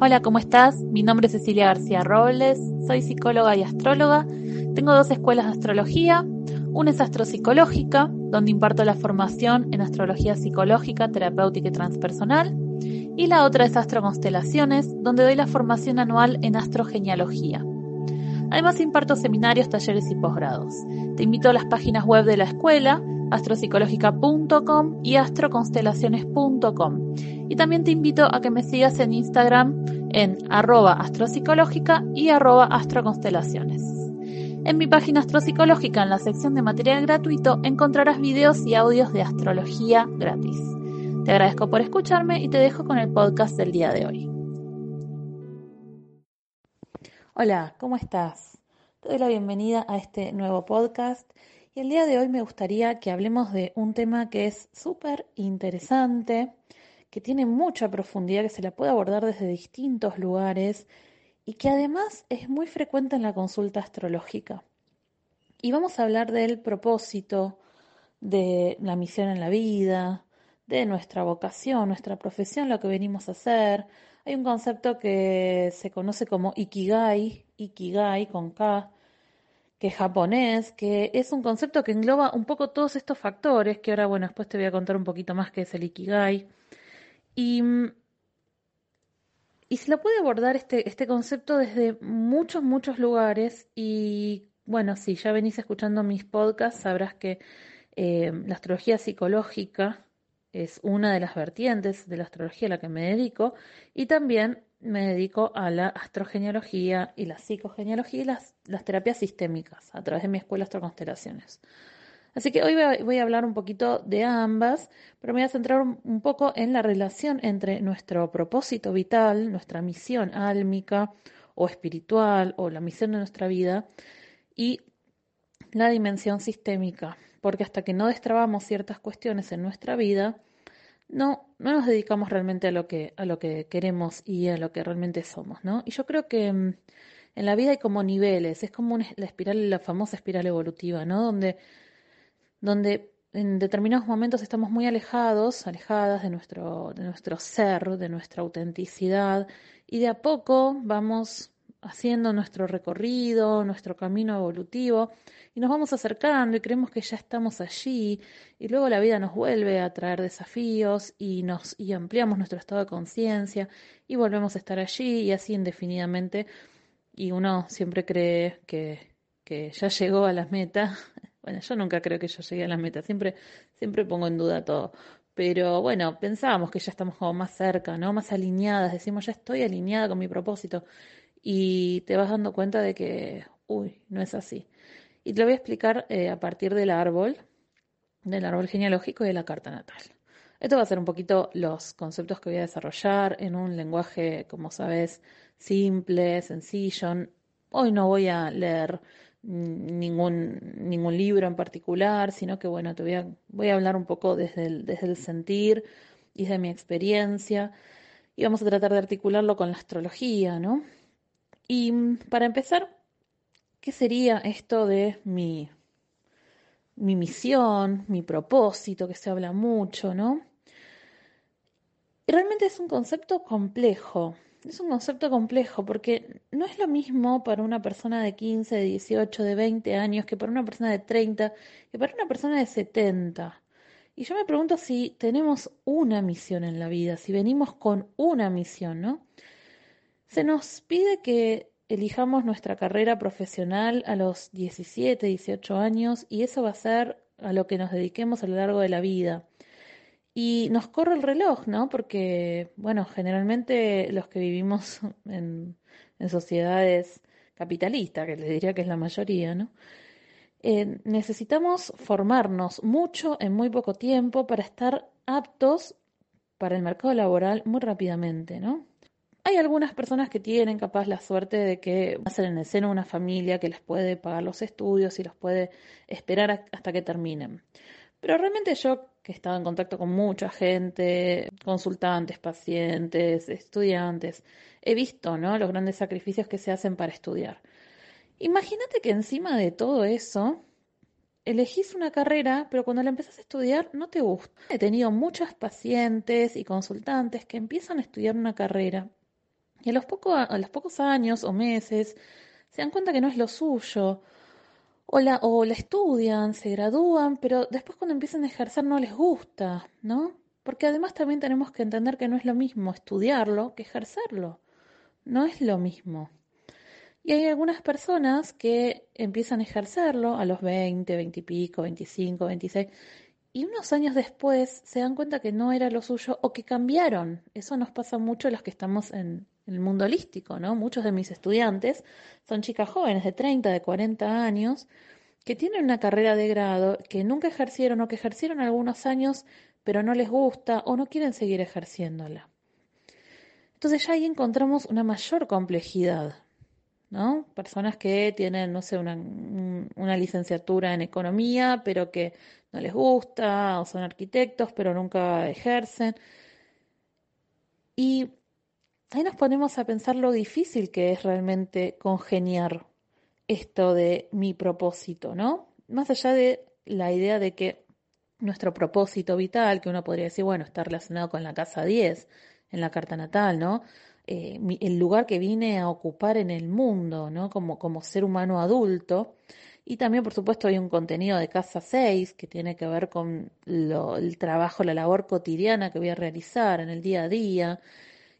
Hola, ¿cómo estás? Mi nombre es Cecilia García Robles, soy psicóloga y astróloga. Tengo dos escuelas de astrología. Una es astropsicológica, donde imparto la formación en astrología psicológica, terapéutica y transpersonal. Y la otra es astroconstelaciones, donde doy la formación anual en astrogenealogía. Además imparto seminarios, talleres y posgrados. Te invito a las páginas web de la escuela, astropsicológica.com y astroconstelaciones.com. Y también te invito a que me sigas en Instagram en arroba astropsicológica y arroba astroconstelaciones. En mi página astropsicológica, en la sección de material gratuito, encontrarás videos y audios de astrología gratis. Te agradezco por escucharme y te dejo con el podcast del día de hoy. Hola, ¿cómo estás? Te doy la bienvenida a este nuevo podcast y el día de hoy me gustaría que hablemos de un tema que es súper interesante, que tiene mucha profundidad, que se la puede abordar desde distintos lugares y que además es muy frecuente en la consulta astrológica. Y vamos a hablar del propósito, de la misión en la vida, de nuestra vocación, nuestra profesión, lo que venimos a hacer. Hay un concepto que se conoce como Ikigai, Ikigai con K, que japonés, que es un concepto que engloba un poco todos estos factores, que ahora, bueno, después te voy a contar un poquito más qué es el Ikigai. Y, y se lo puede abordar este, este concepto desde muchos, muchos lugares. Y bueno, si ya venís escuchando mis podcasts, sabrás que eh, la astrología psicológica es una de las vertientes de la astrología a la que me dedico. Y también me dedico a la astrogenealogía y la psicogenealogía y las, las terapias sistémicas a través de mi escuela Astroconstelaciones. Así que hoy voy a, hablar un poquito de ambas, pero me voy a centrar un, poco en la relación entre nuestro propósito vital, nuestra misión álmica o espiritual o la misión de nuestra vida y la dimensión sistémica, porque hasta que no destrabamos ciertas cuestiones en nuestra vida, no, no nos dedicamos realmente a lo que, a lo que queremos y a lo que realmente somos, ¿no? Y yo creo que mm, en la vida hay como niveles, es como la espiral, la famosa espiral evolutiva, ¿no? Donde, donde en determinados momentos estamos muy alejados, alejadas de nuestro, de nuestro ser, de nuestra autenticidad, y de a poco vamos haciendo nuestro recorrido, nuestro camino evolutivo, y nos vamos acercando y creemos que ya estamos allí, y luego la vida nos vuelve a traer desafíos y nos y ampliamos nuestro estado de conciencia y volvemos a estar allí y así indefinidamente, y uno siempre cree que, que ya llegó a la meta. Bueno, yo nunca creo que yo llegué a la meta, siempre, siempre pongo en duda todo. Pero bueno, pensábamos que ya estamos como más cerca, ¿no? Más alineadas, decimos, ya estoy alineada con mi propósito y te vas dando cuenta de que, uy, no es así. Y te lo voy a explicar eh, a partir del árbol, del árbol genealógico y de la carta natal. Esto va a ser un poquito los conceptos que voy a desarrollar en un lenguaje, como sabes, simple, sencillo. Hoy no voy a leer ningún, ningún libro en particular, sino que bueno, te voy a, voy a hablar un poco desde el, desde el sentir y desde mi experiencia. Y vamos a tratar de articularlo con la astrología, ¿no? Y mm, para empezar, ¿qué sería esto de mi, mi misión, mi propósito, que se habla mucho, ¿no? Realmente es un concepto complejo, es un concepto complejo porque no es lo mismo para una persona de 15, de 18, de 20 años que para una persona de 30, que para una persona de 70. Y yo me pregunto si tenemos una misión en la vida, si venimos con una misión, ¿no? Se nos pide que elijamos nuestra carrera profesional a los 17, 18 años y eso va a ser a lo que nos dediquemos a lo largo de la vida. Y nos corre el reloj, ¿no? Porque, bueno, generalmente los que vivimos en, sociedades capitalistas, que les diría que es la mayoría, ¿no? Eh, necesitamos formarnos mucho en muy poco tiempo para estar aptos para el mercado laboral muy rápidamente, ¿no? Hay algunas personas que tienen capaz la suerte de que hacen en el seno una familia que les puede pagar los estudios y los puede esperar hasta que terminen. Pero realmente yo, que he estado en contacto con mucha gente, consultantes, pacientes, estudiantes, he visto ¿no? los grandes sacrificios que se hacen para estudiar. Imagínate que encima de todo eso, elegís una carrera, pero cuando la empezás a estudiar no te gusta. He tenido muchas pacientes y consultantes que empiezan a estudiar una carrera y a los, a los pocos años o meses se dan cuenta que no es lo suyo o la, estudian, se gradúan, pero después cuando empiezan a ejercer no les gusta, ¿no? Porque además también tenemos que entender que no es lo mismo estudiarlo que ejercerlo. No es lo mismo. Y hay algunas personas que empiezan a ejercerlo a los 20, 20 y pico, 25, 26, y unos años después se dan cuenta que no era lo suyo o que cambiaron. Eso nos pasa mucho a los que estamos en, el mundo holístico, ¿no? Muchos de mis estudiantes son chicas jóvenes de 30, de 40 años, que tienen una carrera de grado, que nunca ejercieron o que ejercieron algunos años, pero no les gusta o no quieren seguir ejerciéndola. Entonces ya ahí encontramos una mayor complejidad, ¿no? Personas que tienen, no sé, una, una licenciatura en economía, pero que no les gusta, o son arquitectos, pero nunca ejercen. Y ahí nos ponemos a pensar lo difícil que es realmente congeniar esto de mi propósito, ¿no? Más allá de la idea de que nuestro propósito vital, que uno podría decir, bueno, está relacionado con la casa 10 en la carta natal, ¿no? Eh, el lugar que vine a ocupar en el mundo, ¿no? Como, como ser humano adulto. Y también, por supuesto, hay un contenido de casa 6 que tiene que ver con el trabajo, la labor cotidiana que voy a realizar en el día a día,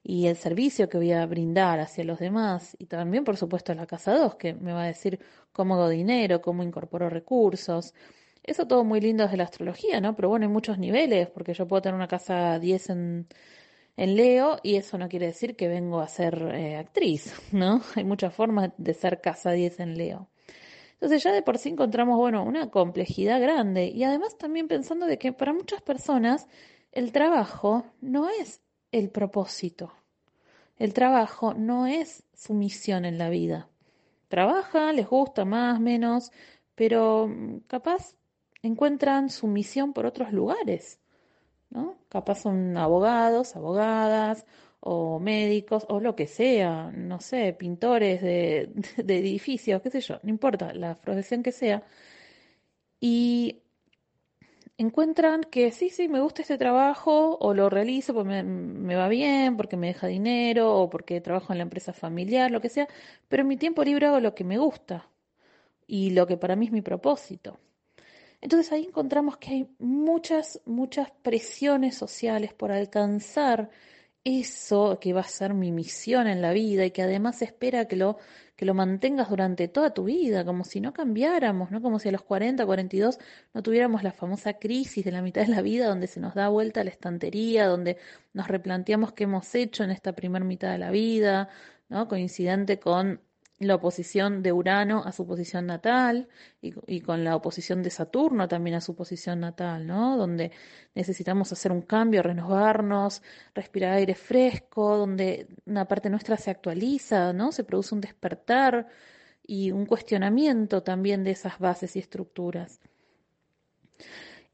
y el servicio que voy a brindar hacia los demás y también por supuesto la casa 2 que me va a decir cómo hago dinero, cómo incorporo recursos. Eso todo muy lindo desde la astrología, ¿no? Pero bueno, hay muchos niveles porque yo puedo tener una casa 10 en, en Leo y eso no quiere decir que vengo a ser eh, actriz, ¿no? Hay muchas formas de ser casa 10 en Leo. Entonces ya de por sí encontramos, bueno, una complejidad grande y además también pensando de que para muchas personas el trabajo no es el propósito. El trabajo no es su misión en la vida. Trabaja, les gusta más, menos, pero mm, capaz encuentran su misión por otros lugares, ¿no? Capaz son abogados, abogadas, o médicos, o lo que sea, no sé, pintores de, de edificios, qué sé yo, no importa, la profesión que sea. Y encuentran que sí, sí, me gusta este trabajo o lo realizo porque me, va bien, porque me deja dinero o porque trabajo en la empresa familiar, lo que sea, pero en mi tiempo libre hago lo que me gusta y lo que para mí es mi propósito. Entonces ahí encontramos que hay muchas, muchas presiones sociales por alcanzar eso que va a ser mi misión en la vida y que además espera que lo que lo mantengas durante toda tu vida, como si no cambiáramos, ¿no? Como si a los 40, 42 no tuviéramos la famosa crisis de la mitad de la vida donde se nos da vuelta la estantería, donde nos replanteamos qué hemos hecho en esta primera mitad de la vida, ¿no? Coincidente con la oposición de Urano a su posición natal y, con la oposición de Saturno también a su posición natal, ¿no? Donde necesitamos hacer un cambio, renovarnos, respirar aire fresco, donde una parte nuestra se actualiza, ¿no? Se produce un despertar y un cuestionamiento también de esas bases y estructuras.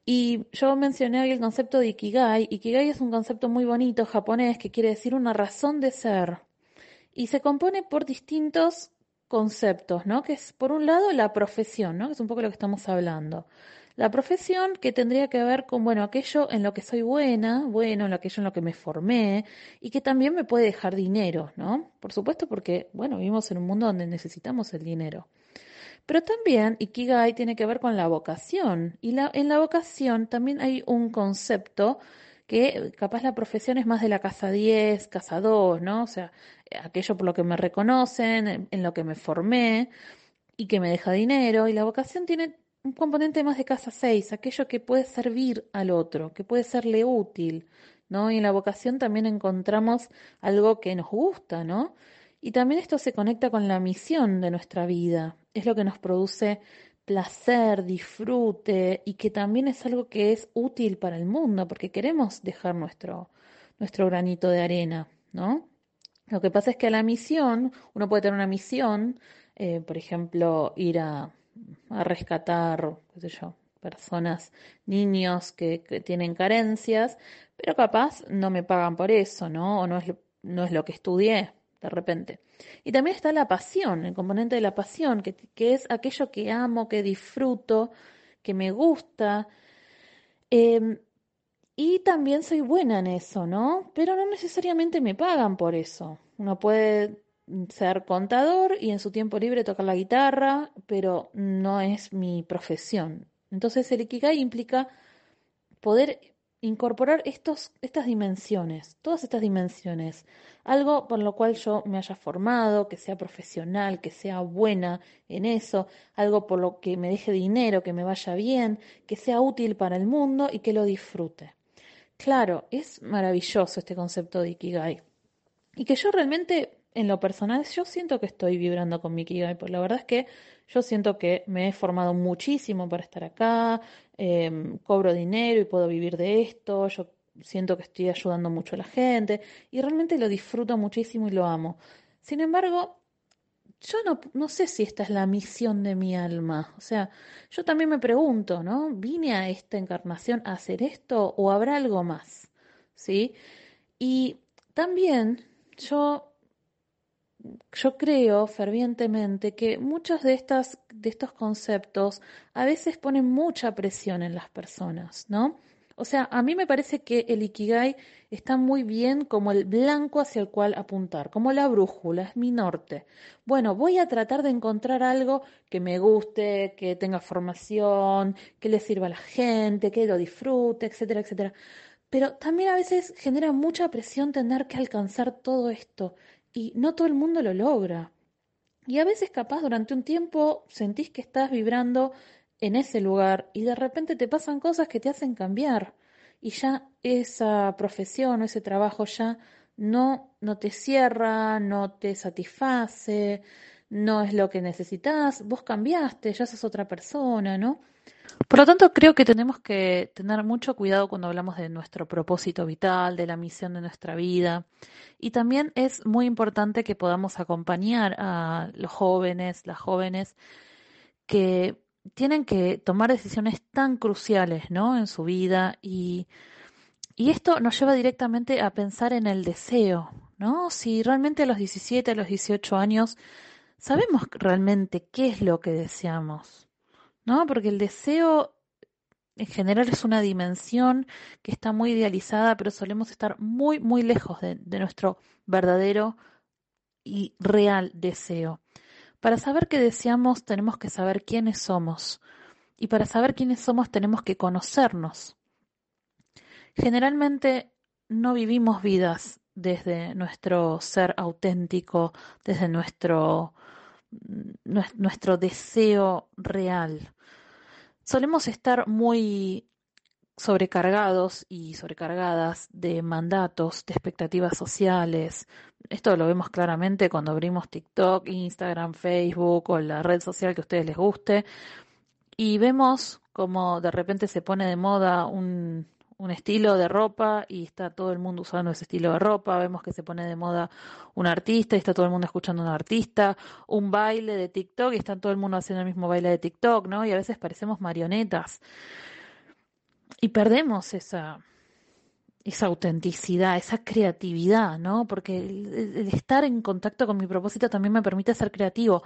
Y yo mencioné hoy el concepto de Ikigai. Ikigai es un concepto muy bonito japonés que quiere decir una razón de ser. Y se compone por distintos conceptos, ¿no? Que es, por un lado, la profesión, ¿no? Que es un poco lo que estamos hablando. La profesión que tendría que ver con, bueno, aquello en lo que soy buena, bueno, en aquello en lo que me formé y que también me puede dejar dinero, ¿no? Por supuesto porque, bueno, vivimos en un mundo donde necesitamos el dinero. Pero también Ikigai tiene que ver con la vocación y la, en la vocación también hay un concepto que capaz la profesión es más de la casa 10, casa 2, ¿no? O sea, aquello por lo que me reconocen, en, lo que me formé y que me deja dinero. Y la vocación tiene un componente más de casa 6, aquello que puede servir al otro, que puede serle útil, ¿no? Y en la vocación también encontramos algo que nos gusta, ¿no? Y también esto se conecta con la misión de nuestra vida, es lo que nos produce placer, disfrute y que también es algo que es útil para el mundo porque queremos dejar nuestro, nuestro granito de arena, ¿no? Lo que pasa es que a la misión, uno puede tener una misión, eh, por ejemplo, ir a, rescatar, qué sé yo, personas, niños que, tienen carencias, pero capaz no me pagan por eso, ¿no? O no es, no es lo que estudié de repente. Y también está la pasión, el componente de la pasión, que, que es aquello que amo, que disfruto, que me gusta. Em, y también soy buena en eso, ¿no? Pero no necesariamente me pagan por eso. Uno puede ser contador y en su tiempo libre tocar la guitarra, pero no es mi profesión. Entonces el Ikigai implica poder incorporar estos, estas dimensiones, todas estas dimensiones, algo por lo cual yo me haya formado, que sea profesional, que sea buena en eso, algo por lo que me deje dinero, que me vaya bien, que sea útil para el mundo y que lo disfrute. Claro, es maravilloso este concepto de Ikigai. Y que yo realmente, en lo personal, yo siento que estoy vibrando con mi Ikigai, porque la verdad es que yo siento que me he formado muchísimo para estar acá, em, cobro dinero y puedo vivir de esto, yo siento que estoy ayudando mucho a la gente y realmente lo disfruto muchísimo y lo amo. Sin embargo, yo no, no sé si esta es la misión de mi alma. O sea, yo también me pregunto, ¿no? ¿Vine a esta encarnación a hacer esto o habrá algo más? ¿Sí? Y también yo yo creo fervientemente que muchos de, estas, de estos conceptos a veces ponen mucha presión en las personas, ¿no? O sea, a mí me parece que el Ikigai está muy bien como el blanco hacia el cual apuntar, como la brújula, es mi norte. Bueno, voy a tratar de encontrar algo que me guste, que tenga formación, que le sirva a la gente, que lo disfrute, etcétera, etcétera. Pero también a veces genera mucha presión tener que alcanzar todo esto y no todo el mundo lo logra. Y a veces capaz durante un tiempo sentís que estás vibrando en ese lugar y de repente te pasan cosas que te hacen cambiar y ya esa profesión o ese trabajo ya no, no te cierra, no te satisface, no es lo que necesitas, vos cambiaste, ya sos otra persona, ¿no? Por lo tanto, creo que tenemos que tener mucho cuidado cuando hablamos de nuestro propósito vital, de la misión de nuestra vida. Y también es muy importante que podamos acompañar a los jóvenes, las jóvenes, que tienen que tomar decisiones tan cruciales, ¿no? En su vida y, y esto nos lleva directamente a pensar en el deseo, ¿no? Si realmente a los 17, a los 18 años sabemos realmente qué es lo que deseamos. ¿no? Porque el deseo en general es una dimensión que está muy idealizada, pero solemos estar muy, muy lejos de, nuestro verdadero y real deseo. Para saber qué deseamos tenemos que saber quiénes somos. Y para saber quiénes somos tenemos que conocernos. Generalmente no vivimos vidas desde nuestro ser auténtico, desde nuestro nuestro deseo real. Solemos estar muy sobrecargados y sobrecargadas de mandatos, de expectativas sociales. Esto lo vemos claramente cuando abrimos TikTok, Instagram, Facebook o la red social que a ustedes les guste y vemos como de repente se pone de moda un, un estilo de ropa y está todo el mundo usando ese estilo de ropa, vemos que se pone de moda un artista y está todo el mundo escuchando a un artista, un baile de TikTok y está todo el mundo haciendo el mismo baile de TikTok, ¿no? Y a veces parecemos marionetas. Y perdemos esa, esa autenticidad, esa creatividad, ¿no? Porque el, estar en contacto con mi propósito también me permite ser creativo.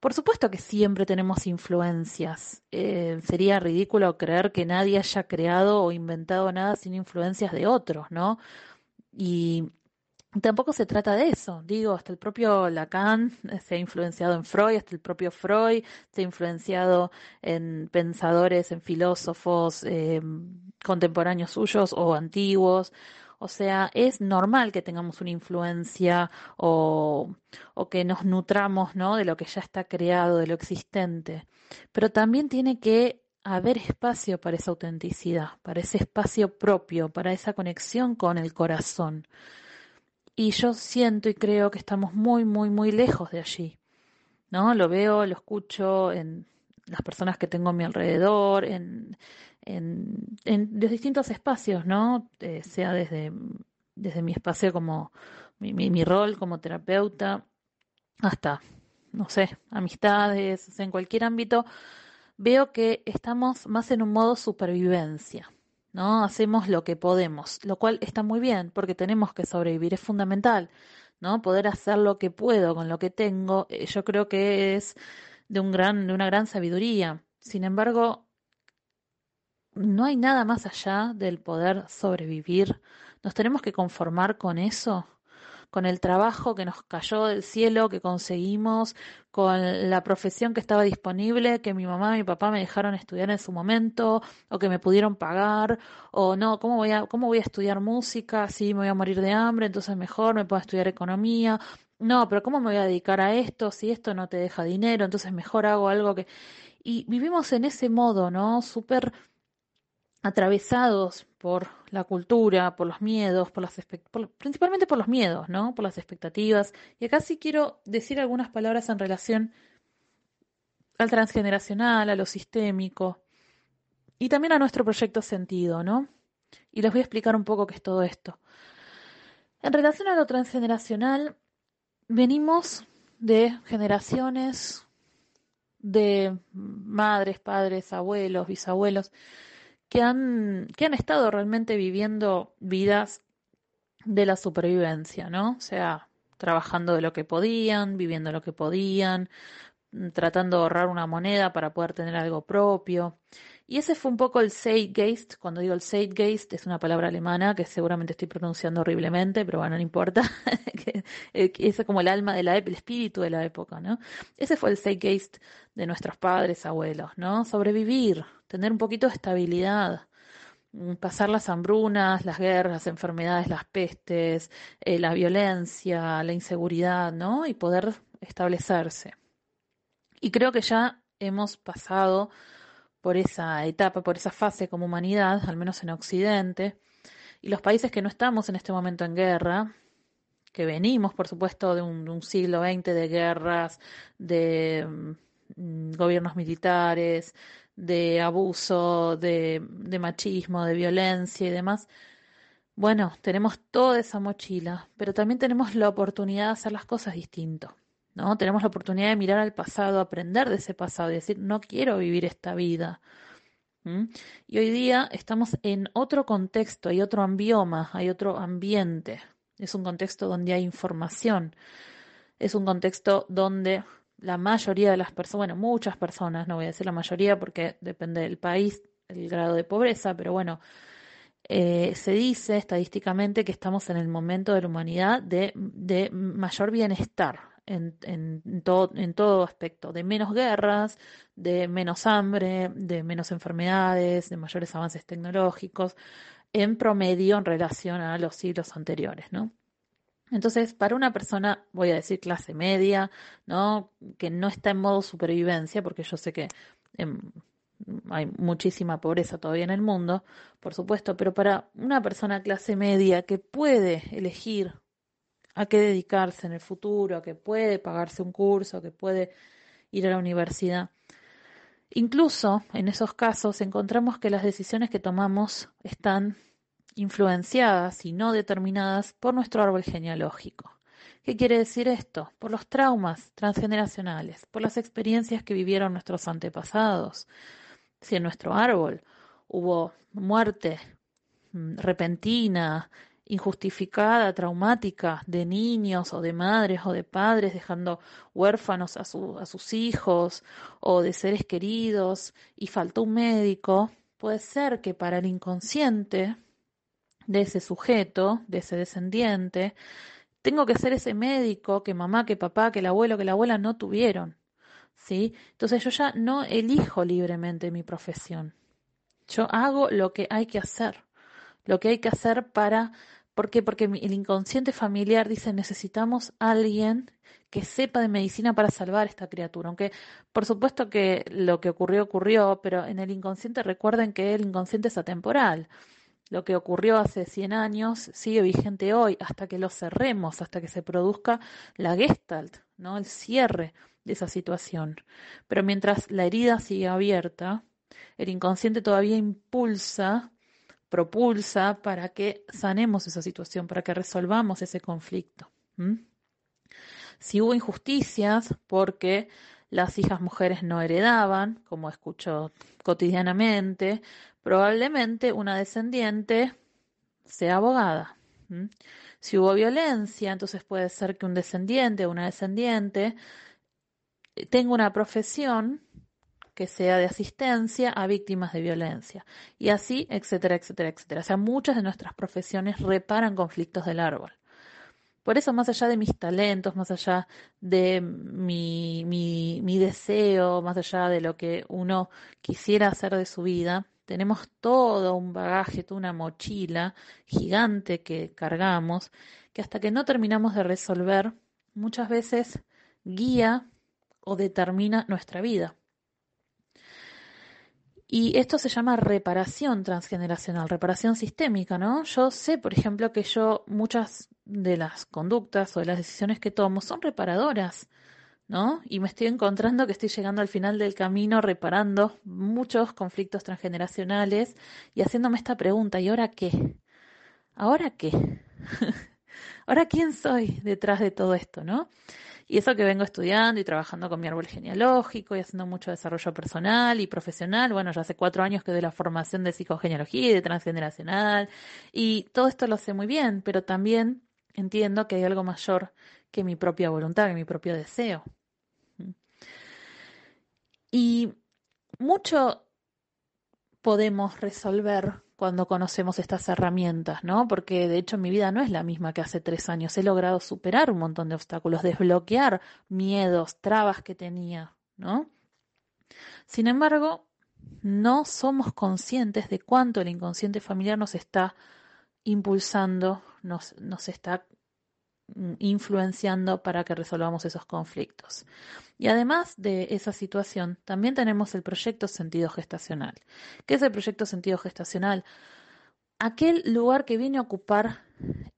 Por supuesto que siempre tenemos influencias. Eh, sería ridículo creer que nadie haya creado o inventado nada sin influencias de otros, ¿no? Y tampoco se trata de eso. Digo, hasta el propio Lacan se ha influenciado en Freud, hasta el propio Freud se ha influenciado en pensadores, en filósofos eh, contemporáneos suyos o antiguos. O sea, es normal que tengamos una influencia o, o que nos nutramos ¿no? de lo que ya está creado, de lo existente. Pero también tiene que haber espacio para esa autenticidad, para ese espacio propio, para esa conexión con el corazón. Y yo siento y creo que estamos muy, muy, muy lejos de allí. ¿No? Lo veo, lo escucho en las personas que tengo a mi alrededor, en, en, en los distintos espacios, ¿no? Eh, sea desde, desde mi espacio como, mi, mi, rol como terapeuta, hasta, no sé, amistades, en cualquier ámbito, veo que estamos más en un modo supervivencia. ¿No? Hacemos lo que podemos, lo cual está muy bien porque tenemos que sobrevivir, es fundamental, ¿no? Poder hacer lo que puedo con lo que tengo, eh, yo creo que es de un gran de una gran sabiduría. Sin embargo, no hay nada más allá del poder sobrevivir. Nos tenemos que conformar con eso con el trabajo que nos cayó del cielo, que conseguimos, con la profesión que estaba disponible, que mi mamá y mi papá me dejaron estudiar en su momento, o que me pudieron pagar, o no, ¿cómo voy a, cómo voy a estudiar música? Si me voy a morir de hambre, entonces mejor me puedo estudiar economía. No, pero ¿cómo me voy a dedicar a esto si esto no te deja dinero? Entonces mejor hago algo que... Y vivimos en ese modo, ¿no? Súper atravesados por la cultura, por los miedos, por las principalmente por los miedos, ¿no? Por las expectativas. Y acá sí quiero decir algunas palabras en relación al transgeneracional, a lo sistémico y también a nuestro proyecto sentido, ¿no? Y les voy a explicar un poco qué es todo esto. En relación a lo transgeneracional, venimos de generaciones de madres, padres, abuelos, bisabuelos, que han, que han estado realmente viviendo vidas de la supervivencia, ¿no? O sea, trabajando de lo que podían, viviendo lo que podían, mm, tratando de ahorrar una moneda para poder tener algo propio. Y ese fue un poco el Zeitgeist. Cuando digo el Zeitgeist, es una palabra alemana que seguramente estoy pronunciando horriblemente, pero bueno, no importa. Eh, ese es como el alma de la el espíritu de la época, ¿no? Ese fue el Zeitgeist de nuestros padres, abuelos, ¿no? Sobrevivir, tener un poquito de estabilidad, mm, pasar las hambrunas, las guerras, las enfermedades, las pestes, eh, la violencia, la inseguridad, ¿no? Y poder establecerse. Y creo que ya hemos pasado por esa etapa, por esa fase como humanidad, al menos en Occidente, y los países que no estamos en este momento en guerra, que venimos, por supuesto, de un, siglo XX de guerras, de mm, gobiernos militares, de abuso, de, machismo, de violencia y demás. Bueno, tenemos toda esa mochila, pero también tenemos la oportunidad de hacer las cosas distinto. ¿no? Tenemos la oportunidad de mirar al pasado, aprender de ese pasado y decir, no quiero vivir esta vida. Y hoy día estamos en otro contexto, hay otro ambioma, hay otro ambiente. Es un contexto donde hay información. Es un contexto donde la mayoría de las personas, bueno, muchas personas, no voy a decir la mayoría porque depende del país, el grado de pobreza, pero bueno, eh, se dice estadísticamente que estamos en el momento de la humanidad de, de mayor bienestar, en, en, todo, en todo aspecto, de menos guerras, de menos hambre, de menos enfermedades, de mayores avances tecnológicos, en promedio en relación a los siglos anteriores, ¿no? Entonces, para una persona, voy a decir clase media, ¿no? Que no está en modo supervivencia, porque yo sé que hay muchísima pobreza todavía en el mundo, por supuesto, pero para una persona clase media que puede elegir a qué dedicarse en el futuro, que puede pagarse un curso, que puede ir a la universidad. Incluso en esos casos encontramos que las decisiones que tomamos están influenciadas y no determinadas por nuestro árbol genealógico. ¿Qué quiere decir esto? Por los traumas transgeneracionales, por las experiencias que vivieron nuestros antepasados. Si en nuestro árbol hubo muerte mm, repentina, injustificada, traumática de niños o de madres o de padres dejando huérfanos a, a sus hijos o de seres queridos y faltó un médico, puede ser que para el inconsciente de ese sujeto, de ese descendiente, tengo que ser ese médico que mamá, que papá, que el abuelo, que la abuela no tuvieron. ¿Sí? Entonces yo ya no elijo libremente mi profesión. Yo hago lo que hay que hacer. Lo que hay que hacer para ¿Por qué? Porque el inconsciente familiar dice necesitamos alguien que sepa de medicina para salvar esta criatura. Aunque por supuesto que lo que ocurrió ocurrió, pero en el inconsciente recuerden que el inconsciente es atemporal. Lo que ocurrió hace 100 años sigue vigente hoy hasta que lo cerremos, hasta que se produzca la gestalt, ¿no? El cierre de esa situación. Pero mientras la herida sigue abierta, el inconsciente todavía impulsa propulsa para que sanemos esa situación, para que resolvamos ese conflicto. Si hubo injusticias porque las hijas mujeres no heredaban, como escucho cotidianamente, probablemente una descendiente sea abogada. Si hubo violencia, entonces puede ser que un descendiente o una descendiente tenga una profesión que sea de asistencia a víctimas de violencia. Y así, etcétera, etcétera, etcétera. O sea, muchas de nuestras profesiones reparan conflictos del árbol. Por eso, más allá de mis talentos, más allá de mi, mi, mi deseo, más allá de lo que uno quisiera hacer de su vida, tenemos todo un bagaje, toda una mochila gigante que cargamos, que hasta que no terminamos de resolver, muchas veces guía o determina nuestra vida. Y esto se llama reparación transgeneracional, reparación sistémica, ¿no? Yo sé, por ejemplo, que yo muchas de las conductas o de las decisiones que tomo son reparadoras, ¿no? Y me estoy encontrando que estoy llegando al final del camino reparando muchos conflictos transgeneracionales y haciéndome esta pregunta, ¿y ahora qué? ¿Ahora qué? ¿Ahora quién soy detrás de todo esto, no? Y eso que vengo estudiando y trabajando con mi árbol genealógico y haciendo mucho desarrollo personal y profesional. Bueno, ya hace cuatro años que doy la formación de psicogenealogía y de transgeneracional. Y todo esto lo sé muy bien, pero también entiendo que hay algo mayor que mi propia voluntad, que mi propio deseo. Y mucho podemos resolver cuando conocemos estas herramientas, ¿no? Porque de hecho mi vida no es la misma que hace tres años. He logrado superar un montón de obstáculos, desbloquear miedos, trabas que tenía, ¿no? Sin embargo, no somos conscientes de cuánto el inconsciente familiar nos está impulsando, nos, nos está influenciando para que resolvamos esos conflictos. Y además de esa situación, también tenemos el proyecto sentido gestacional. ¿Qué es el proyecto sentido gestacional? Aquel lugar que viene a ocupar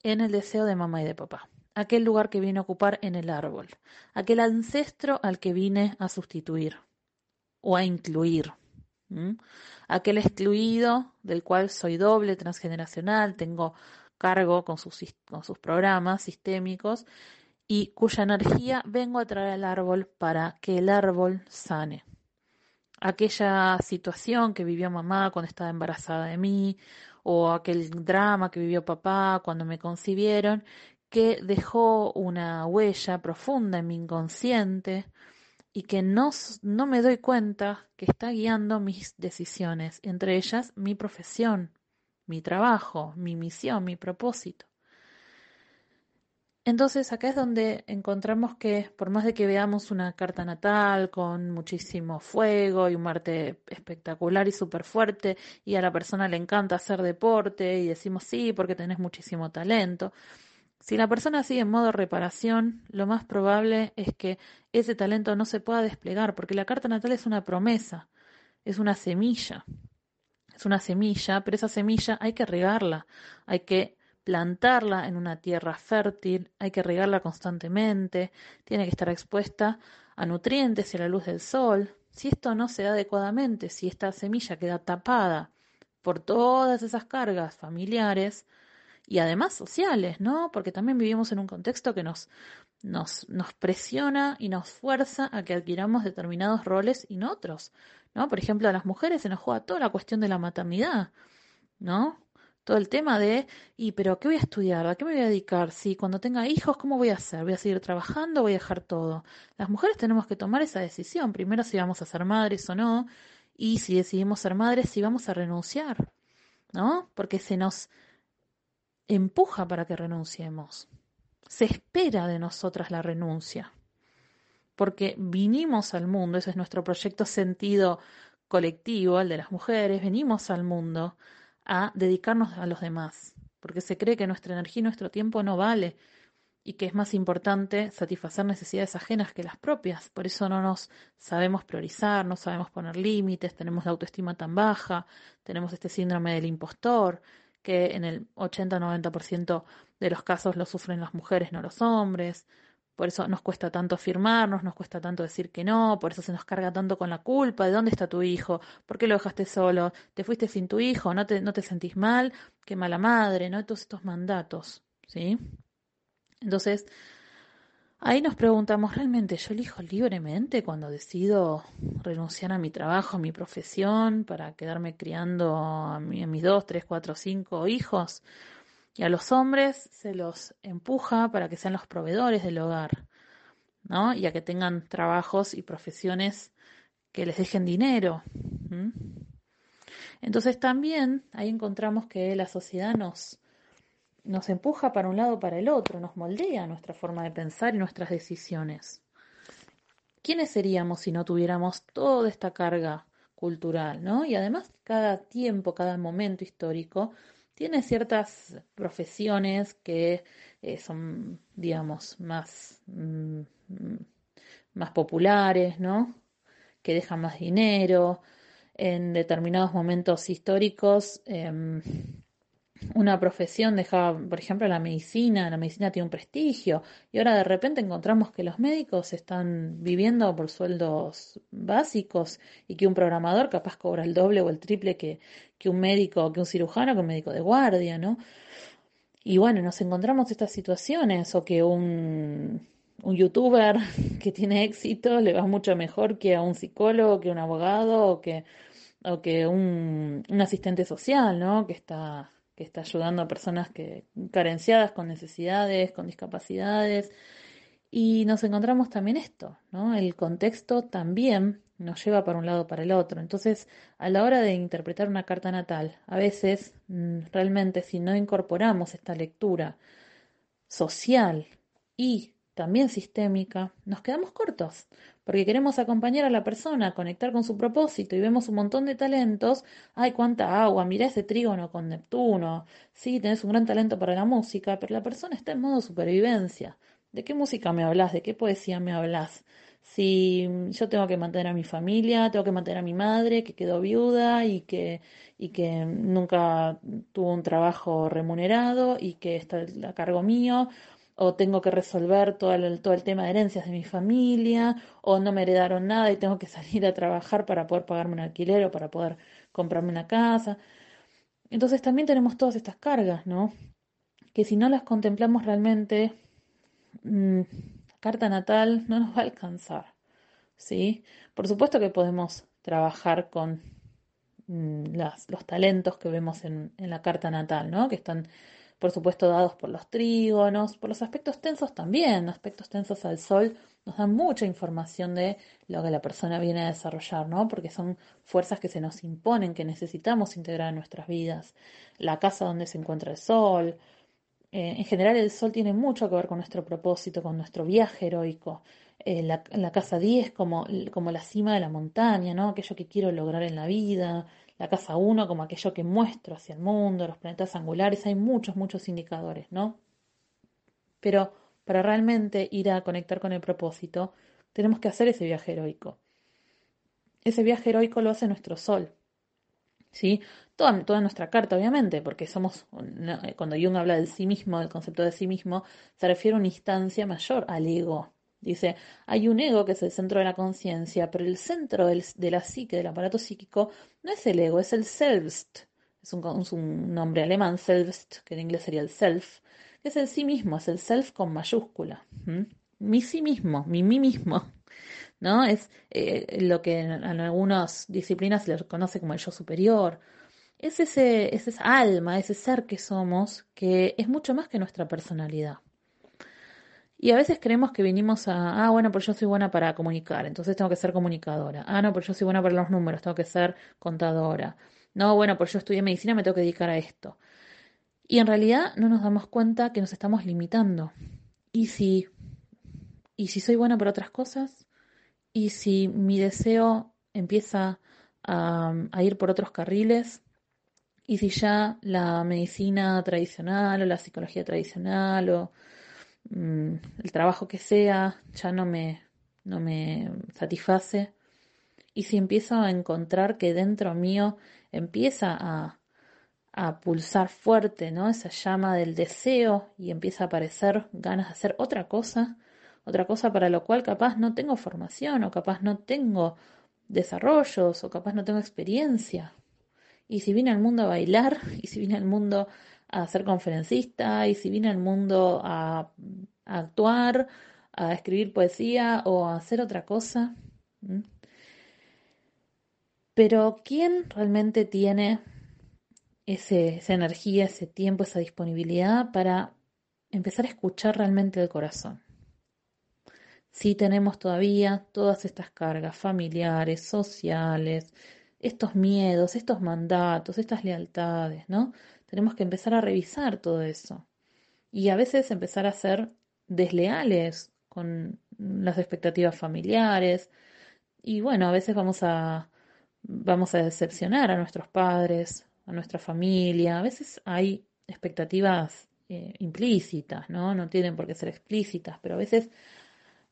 en el deseo de mamá y de papá. Aquel lugar que viene a ocupar en el árbol. Aquel ancestro al que vine a sustituir o a incluir. Aquel excluido del cual soy doble, transgeneracional, tengo cargo con sus, con sus programas sistémicos y cuya energía vengo a traer al árbol para que el árbol sane. Aquella situación que vivió mamá cuando estaba embarazada de mí, o aquel drama que vivió papá cuando me concibieron, que dejó una huella profunda en mi inconsciente y que no, no me doy cuenta que está guiando mis decisiones, entre ellas mi profesión, mi trabajo, mi misión, mi propósito. Entonces acá es donde encontramos que por más de que veamos una carta natal con muchísimo fuego y un Marte espectacular y súper fuerte y a la persona le encanta hacer deporte y decimos sí porque tenés muchísimo talento, si la persona sigue en modo reparación, lo más probable es que ese talento no se pueda desplegar porque la carta natal es una promesa, es una semilla es una semilla, pero esa semilla hay que regarla, hay que plantarla en una tierra fértil, hay que regarla constantemente, tiene que estar expuesta a nutrientes y a la luz del sol. Si esto no se da adecuadamente, si esta semilla queda tapada por todas esas cargas familiares y además sociales, ¿no? Porque también vivimos en un contexto que nos, nos, nos presiona y nos fuerza a que adquiramos determinados roles y no otros. ¿No? Por ejemplo, a las mujeres se nos juega toda la cuestión de la maternidad, ¿no? Todo el tema de, y pero ¿qué voy a estudiar? ¿A qué me voy a dedicar? Si cuando tenga hijos, ¿cómo voy a hacer? ¿Voy a seguir trabajando? ¿Voy a dejar todo? Las mujeres tenemos que tomar esa decisión, primero si vamos a ser madres o no, y si decidimos ser madres, si vamos a renunciar, ¿no? Porque se nos empuja para que renunciemos. Se espera de nosotras la renuncia porque vinimos al mundo, ese es nuestro proyecto sentido colectivo, el de las mujeres, venimos al mundo a dedicarnos a los demás, porque se cree que nuestra energía y nuestro tiempo no vale y que es más importante satisfacer necesidades ajenas que las propias. Por eso no nos sabemos priorizar, no sabemos poner límites, tenemos la autoestima tan baja, tenemos este síndrome del impostor, que en el 80-90% de los casos lo sufren las mujeres, no los hombres. Por eso nos cuesta tanto afirmarnos, nos cuesta tanto decir que no, por eso se nos carga tanto con la culpa de dónde está tu hijo, por qué lo dejaste solo, te fuiste sin tu hijo, no te, no te sentís mal, qué mala madre, ¿no? Todos estos mandatos, ¿sí? Entonces, ahí nos preguntamos, ¿realmente yo elijo libremente cuando decido renunciar a mi trabajo, a mi profesión, para quedarme criando a, mis dos, tres, cuatro, cinco hijos? Y a los hombres se los empuja para que sean los proveedores del hogar, ¿no? Y a que tengan trabajos y profesiones que les dejen dinero. Entonces también ahí encontramos que la sociedad nos, nos empuja para un lado para el otro, nos moldea nuestra forma de pensar y nuestras decisiones. ¿Quiénes seríamos si no tuviéramos toda esta carga cultural, ¿no? Y además cada tiempo, cada momento histórico tiene ciertas profesiones que eh, son, digamos, más, mm, más populares, ¿no? Que dejan más dinero. En determinados momentos históricos, em, una profesión dejaba, por ejemplo, la medicina, la medicina tiene un prestigio y ahora de repente encontramos que los médicos están viviendo por sueldos básicos y que un programador capaz cobra el doble o el triple que, que un médico, que un cirujano, que un médico de guardia, ¿no? Y bueno, nos encontramos estas situaciones o que un, un youtuber que tiene éxito le va mucho mejor que a un psicólogo, que un abogado o que, o que un, un asistente social, ¿no? Que está que está ayudando a personas que carenciadas con necesidades, con discapacidades. Y nos encontramos también esto, ¿no? El contexto también nos lleva para un lado o para el otro. Entonces, a la hora de interpretar una carta natal, a veces mm, realmente si no incorporamos esta lectura social y también sistémica, nos quedamos cortos porque queremos acompañar a la persona conectar con su propósito y vemos un montón de talentos. Ay, cuánta agua, mira ese trígono con Neptuno. Sí, tenés un gran talento para la música, pero la persona está en modo supervivencia. ¿De qué música me hablas? ¿De qué poesía me hablas? Si yo tengo que mantener a mi familia, tengo que mantener a mi madre que quedó viuda y que, y que nunca tuvo un trabajo remunerado y que está a cargo mío, o tengo que resolver todo el, todo el tema de herencias de mi familia, o no me heredaron nada y tengo que salir a trabajar para poder pagarme un alquiler o para poder comprarme una casa. Entonces también tenemos todas estas cargas, ¿no? Que si no las contemplamos realmente, mmm, carta natal no nos va a alcanzar, ¿sí? Por supuesto que podemos trabajar con mm, los talentos que vemos en, en la carta natal, ¿no? Que están por supuesto dados por los trígonos, por los aspectos tensos también, aspectos tensos al sol nos dan mucha información de lo que la persona viene a desarrollar, ¿no? Porque son fuerzas que se nos imponen, que necesitamos integrar en nuestras vidas. La casa donde se encuentra el sol. Eh, en general el sol tiene mucho que ver con nuestro propósito, con nuestro viaje heroico. Eh, la, casa 10 como, como la cima de la montaña, ¿no? Aquello que quiero lograr en la vida la casa 1 como aquello que muestro hacia el mundo, los planetas angulares, hay muchos, muchos indicadores, ¿no? Pero para realmente ir a conectar con el propósito, tenemos que hacer ese viaje heroico. Ese viaje heroico lo hace nuestro sol. ¿Sí? Toda, nuestra carta, obviamente, porque somos, cuando Jung habla del sí mismo, del concepto de sí mismo, se refiere a una instancia mayor al ego, Dice, hay un ego que es el centro de la conciencia, pero el centro del, de la psique, del aparato psíquico, no es el ego, es el selbst. Es un, nombre alemán, selbst, que en inglés sería el self, que es el sí mismo, es el self con mayúscula. Mi sí mismo, mi mí mismo. ¿No? Es eh, lo que en, en, algunas disciplinas se le conoce como el yo superior. Es ese, es esa alma, ese ser que somos, que es mucho más que nuestra personalidad. Y a veces creemos que vinimos a, ah, bueno, pero yo soy buena para comunicar, entonces tengo que ser comunicadora. Ah, no, pero yo soy buena para los números, tengo que ser contadora. No, bueno, pues yo estudié medicina, me tengo que dedicar a esto. Y en realidad no nos damos cuenta que nos estamos limitando. ¿Y si, y si soy buena para otras cosas? ¿Y si mi deseo empieza a ir por otros carriles? ¿Y si ya la medicina tradicional o la psicología tradicional o Mm, el trabajo que sea ya no me, no me satisface. Y si empiezo a encontrar que dentro mío empieza a, a pulsar fuerte, ¿no? Esa llama del deseo y empieza a aparecer ganas de hacer otra cosa, otra cosa para lo cual capaz no tengo formación o capaz no tengo desarrollos o capaz no tengo experiencia. Y si vine al mundo a bailar y si vine al mundo a ser conferencista y si vine al mundo a actuar, a escribir poesía o a hacer otra cosa. Pero ¿quién realmente tiene esa energía, ese tiempo, esa disponibilidad para empezar a escuchar realmente el corazón? Si tenemos todavía todas estas cargas familiares, sociales, estos miedos, estos mandatos, estas lealtades, ¿no? Tenemos que empezar a revisar todo eso. Y a veces empezar a ser desleales con las expectativas familiares. Y bueno, a veces vamos a, vamos a decepcionar a nuestros padres, a nuestra familia. A veces hay expectativas eh, implícitas, ¿no? No tienen por qué ser explícitas, pero a veces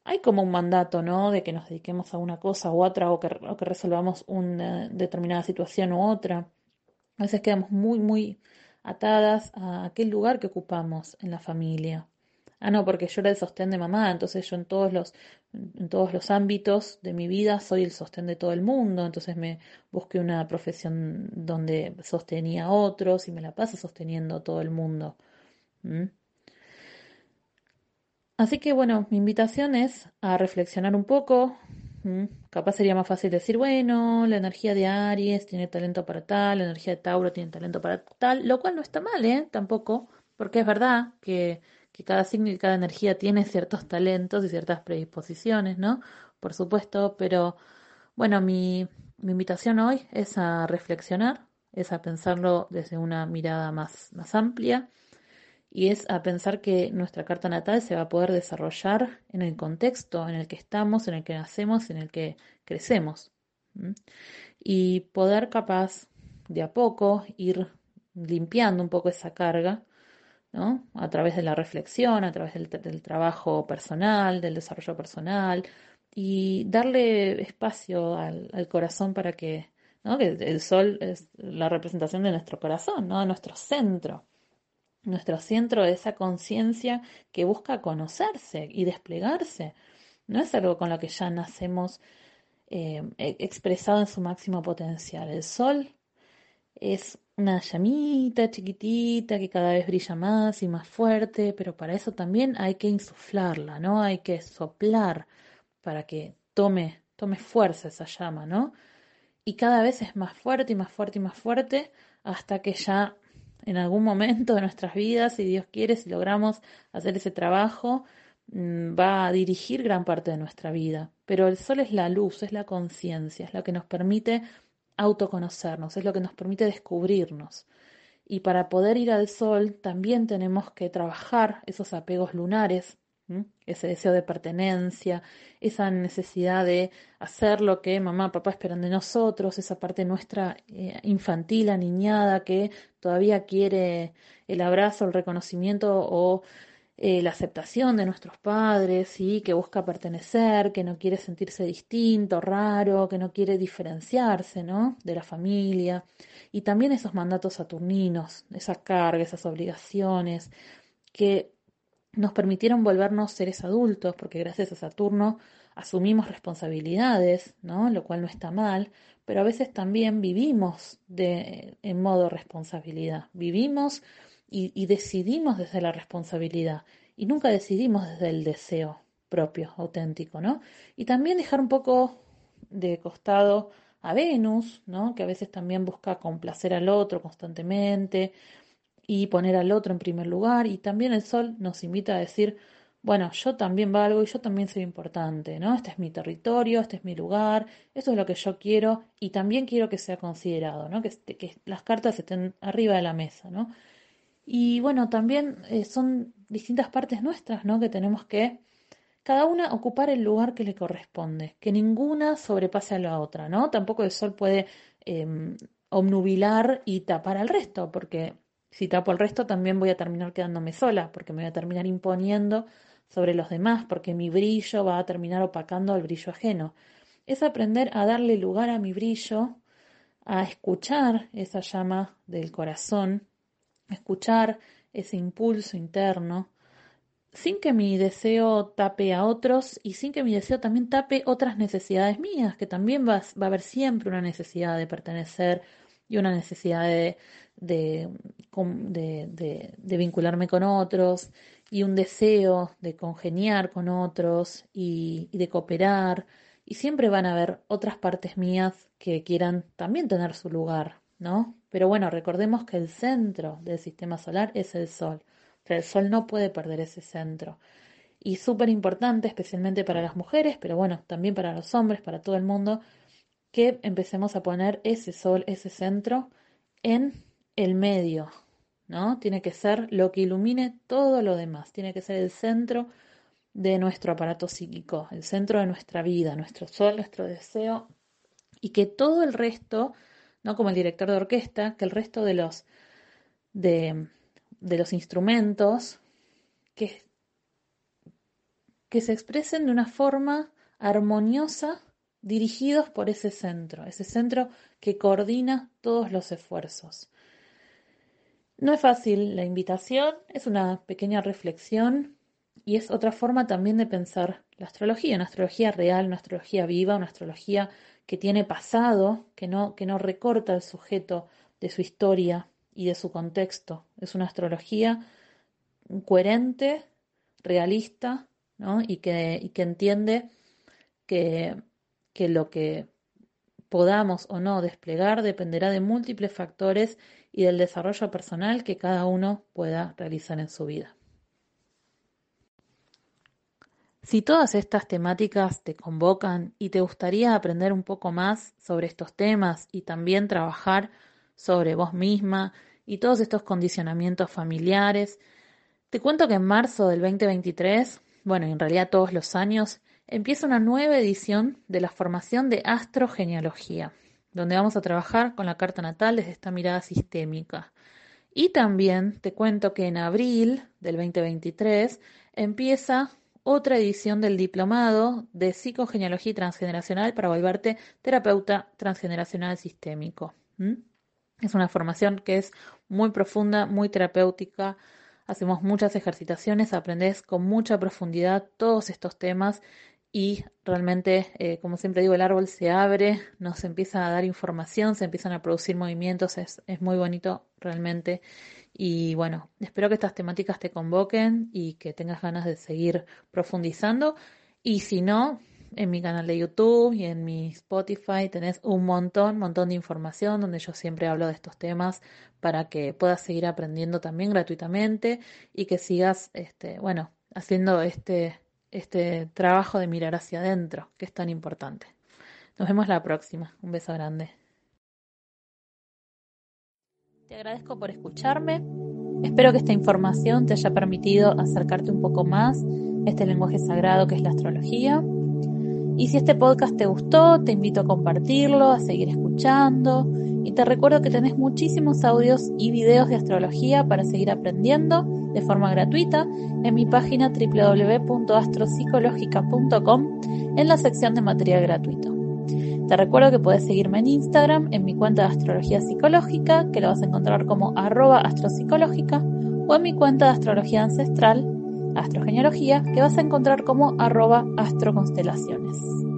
hay como un mandato, ¿no? De que nos dediquemos a una cosa u otra o que, que resolvamos una determinada situación u otra. A veces quedamos muy, muy atadas a aquel lugar que ocupamos en la familia. Ah, no, porque yo era el sostén de mamá, entonces yo en todos los, en todos los ámbitos de mi vida soy el sostén de todo el mundo, entonces me busqué una profesión donde sostenía a otros y me la paso sosteniendo a todo el mundo. Así que bueno, mi invitación es a reflexionar un poco. Capaz sería más fácil decir, bueno, la energía de Aries tiene talento para tal, la energía de Tauro tiene talento para tal, lo cual no está mal, ¿eh? Tampoco, porque es verdad que, que cada signo y cada energía tiene ciertos talentos y ciertas predisposiciones, ¿no? Por supuesto, pero bueno, mi, mi invitación hoy es a reflexionar, es a pensarlo desde una mirada más, más amplia y es a pensar que nuestra carta natal se va a poder desarrollar en el contexto en el que estamos, en el que nacemos, en el que crecemos. Y poder capaz de a poco ir limpiando un poco esa carga, ¿no? A través de la reflexión, a través del, trabajo personal, del desarrollo personal, y darle espacio al, corazón para que, ¿no? que el sol es la representación de nuestro corazón, ¿no? de nuestro centro nuestro centro de esa conciencia que busca conocerse y desplegarse. No es algo con lo que ya nacemos eh, e-, expresado en su máximo potencial. El sol es una llamita chiquitita que cada vez brilla más y más fuerte, pero para eso también hay que insuflarla, ¿no? Hay que soplar para que tome, tome fuerza esa llama, ¿no? Y cada vez es más fuerte y más fuerte y más fuerte hasta que ya en algún momento de nuestras vidas, si Dios quiere, si logramos hacer ese trabajo, mm, va a dirigir gran parte de nuestra vida. Pero el sol es la luz, es la conciencia, es lo que nos permite autoconocernos, es lo que nos permite descubrirnos. Y para poder ir al sol también tenemos que trabajar esos apegos lunares ese deseo de pertenencia, esa necesidad de hacer lo que mamá, papá esperan de nosotros, esa parte nuestra eh, infantil, aniñada, que todavía quiere el abrazo, el reconocimiento o eh, la aceptación de nuestros padres, y que busca pertenecer, que no quiere sentirse distinto, raro, que no quiere diferenciarse ¿no? de la familia, y también esos mandatos saturninos, esa carga, esas obligaciones, que nos permitieron volvernos seres adultos, porque gracias a Saturno asumimos responsabilidades, ¿no? Lo cual no está mal, pero a veces también vivimos de, en modo responsabilidad. Vivimos y, y decidimos desde la responsabilidad y nunca decidimos desde el deseo propio, auténtico, ¿no? Y también dejar un poco de costado a Venus, ¿no? Que a veces también busca complacer al otro constantemente, y poner al otro en primer lugar. Y también el sol nos invita a decir, bueno, yo también valgo y yo también soy importante, ¿no? Este es mi territorio, este es mi lugar, esto es lo que yo quiero y también quiero que sea considerado, ¿no? Que, que las cartas estén arriba de la mesa, ¿no? Y bueno, también eh, son distintas partes nuestras, ¿no? Que tenemos que cada una ocupar el lugar que le corresponde, que ninguna sobrepase a la otra, ¿no? Tampoco el sol puede eh, obnubilar y tapar al resto, porque si tapo el resto, también voy a terminar quedándome sola, porque me voy a terminar imponiendo sobre los demás, porque mi brillo va a terminar opacando el brillo ajeno. Es aprender a darle lugar a mi brillo, a escuchar esa llama del corazón, escuchar ese impulso interno, sin que mi deseo tape a otros y sin que mi deseo también tape otras necesidades mías, que también va, va a haber siempre una necesidad de pertenecer y una necesidad de, de, de, vincularme con otros y un deseo de congeniar con otros y, y de cooperar. Y siempre van a haber otras partes mías que quieran también tener su lugar, ¿no? Pero bueno, recordemos que el centro del sistema solar es el Sol. O sea, el Sol no puede perder ese centro. Y súper importante, especialmente para las mujeres, pero bueno, también para los hombres, para todo el mundo, que empecemos a poner ese Sol, ese centro en el medio, ¿no? Tiene que ser lo que ilumine todo lo demás, tiene que ser el centro de nuestro aparato psíquico, el centro de nuestra vida, nuestro sol, nuestro deseo, y que todo el resto, no como el director de orquesta, que el resto de los, de, los instrumentos, que, que se expresen de una forma armoniosa dirigidos por ese centro, ese centro que coordina todos los esfuerzos. No es fácil la invitación, es una pequeña reflexión y es otra forma también de pensar la astrología, una astrología real, una astrología viva, una astrología que tiene pasado, que no, que no recorta el sujeto de su historia y de su contexto. Es una astrología coherente, realista, ¿no? y, que, y que entiende que, que lo que podamos o no desplegar dependerá de múltiples factores y del desarrollo personal que cada uno pueda realizar en su vida. Si todas estas temáticas te convocan y te gustaría aprender un poco más sobre estos temas y también trabajar sobre vos misma y todos estos condicionamientos familiares, te cuento que en marzo del 2023, bueno, en realidad todos los años, empieza una nueva edición de la formación de astrogenealogía, donde vamos a trabajar con la carta natal desde esta mirada sistémica. Y también te cuento que en abril del 2023 empieza otra edición del diplomado de psicogenealogía transgeneracional para volverte terapeuta transgeneracional sistémico. Es una formación que es muy profunda, muy terapéutica. Hacemos muchas ejercitaciones, aprendes con mucha profundidad todos estos temas y realmente, eh, como siempre digo, el árbol se abre, nos empieza a dar información, se empiezan a producir movimientos, es, es muy bonito realmente. Y bueno, espero que estas temáticas te convoquen y que tengas ganas de seguir profundizando. Y si no, en mi canal de YouTube y en mi Spotify tenés un montón, montón de información donde yo siempre hablo de estos temas para que puedas seguir aprendiendo también gratuitamente y que sigas, este, bueno, haciendo este, este trabajo de mirar hacia adentro, que es tan importante. Nos vemos la próxima. Un beso grande. Te agradezco por escucharme. Espero que esta información te haya permitido acercarte un poco más a este lenguaje sagrado que es la astrología. Y si este podcast te gustó, te invito a compartirlo, a seguir escuchando. Y te recuerdo que tenés muchísimos audios y videos de astrología para seguir aprendiendo de forma gratuita en mi página www.astropsicológica.com en la sección de material gratuito. Te recuerdo que puedes seguirme en Instagram en mi cuenta de astrología psicológica, que lo vas a encontrar como arroba astropsicológica, o en mi cuenta de astrología ancestral, astrogenealogía, que vas a encontrar como arroba astroconstelaciones.